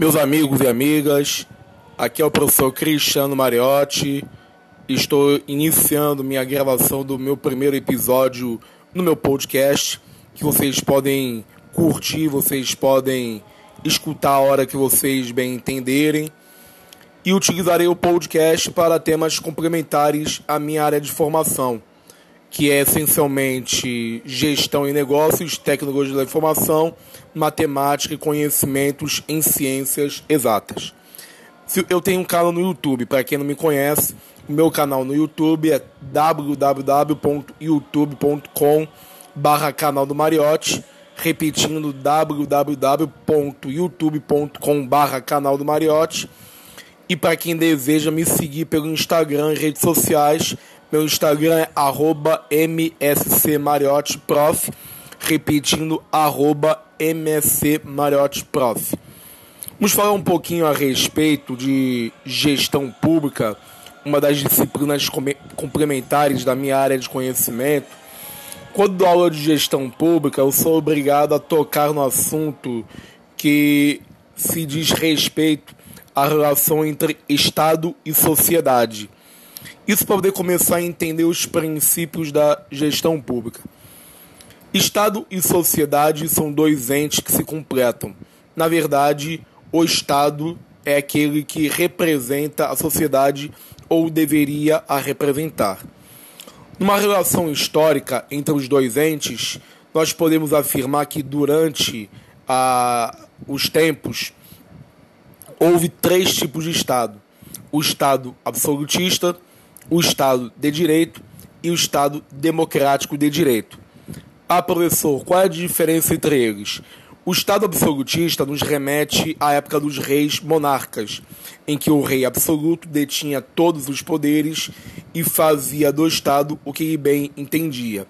Meus amigos e amigas, aqui é o professor Cristiano Mariotti. Estou iniciando minha gravação do meu primeiro episódio no meu podcast, que vocês podem curtir, vocês podem escutar a hora que vocês bem entenderem. E utilizarei o podcast para temas complementares à minha área de formação, que é essencialmente gestão e negócios, tecnologia da informação matemática e conhecimentos em ciências exatas. Eu tenho um canal no YouTube, para quem não me conhece, o meu canal no YouTube é www.youtube.com barra canal do Mariotti, repetindo www.youtube.com barra canal do Mariotti. E para quem deseja me seguir pelo Instagram e redes sociais, meu Instagram é arroba mscmariottprof, repetindo arroba MSC Mariotti Prof. Vamos falar um pouquinho a respeito de gestão pública, uma das disciplinas complementares da minha área de conhecimento. Quando dou aula de gestão pública, eu sou obrigado a tocar no assunto que se diz respeito à relação entre Estado e sociedade. Isso para poder começar a entender os princípios da gestão pública. Estado e sociedade são dois entes que se completam. Na verdade, o Estado é aquele que representa a sociedade ou deveria a representar. Numa relação histórica entre os dois entes, nós podemos afirmar que durante a, os tempos houve três tipos de Estado: o Estado absolutista, o Estado de direito e o Estado democrático de direito. Ah, professor, qual é a diferença entre eles? O Estado absolutista nos remete à época dos reis monarcas, em que o rei absoluto detinha todos os poderes e fazia do Estado o que bem entendia.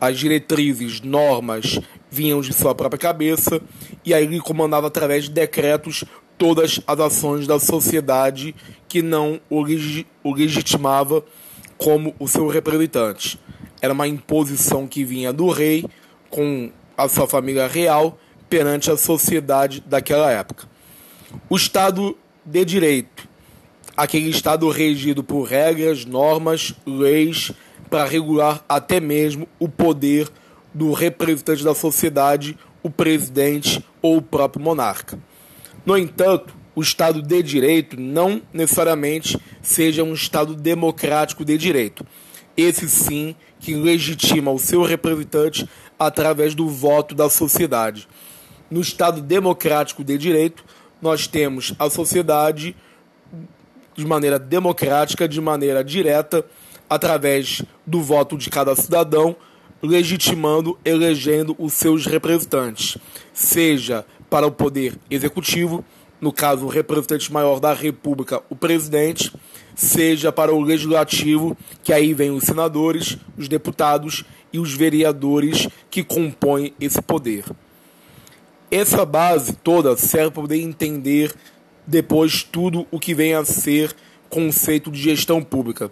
As diretrizes, normas vinham de sua própria cabeça e aí ele comandava através de decretos todas as ações da sociedade que não o, legitimava como o seu representante era uma imposição que vinha do rei com a sua família real perante a sociedade daquela época. O Estado de Direito, aquele Estado regido por regras, normas, leis para regular até mesmo o poder do representante da sociedade, o presidente ou o próprio monarca. No entanto, o Estado de Direito não necessariamente seja um Estado democrático de direito esse sim que legitima o seu representante através do voto da sociedade. No Estado democrático de direito, nós temos a sociedade de maneira democrática, de maneira direta, através do voto de cada cidadão, legitimando, elegendo os seus representantes, seja para o poder executivo, no caso o representante maior da República, o presidente, seja para o legislativo, que aí vem os senadores, os deputados e os vereadores que compõem esse poder. Essa base toda serve para poder entender depois tudo o que vem a ser conceito de gestão pública.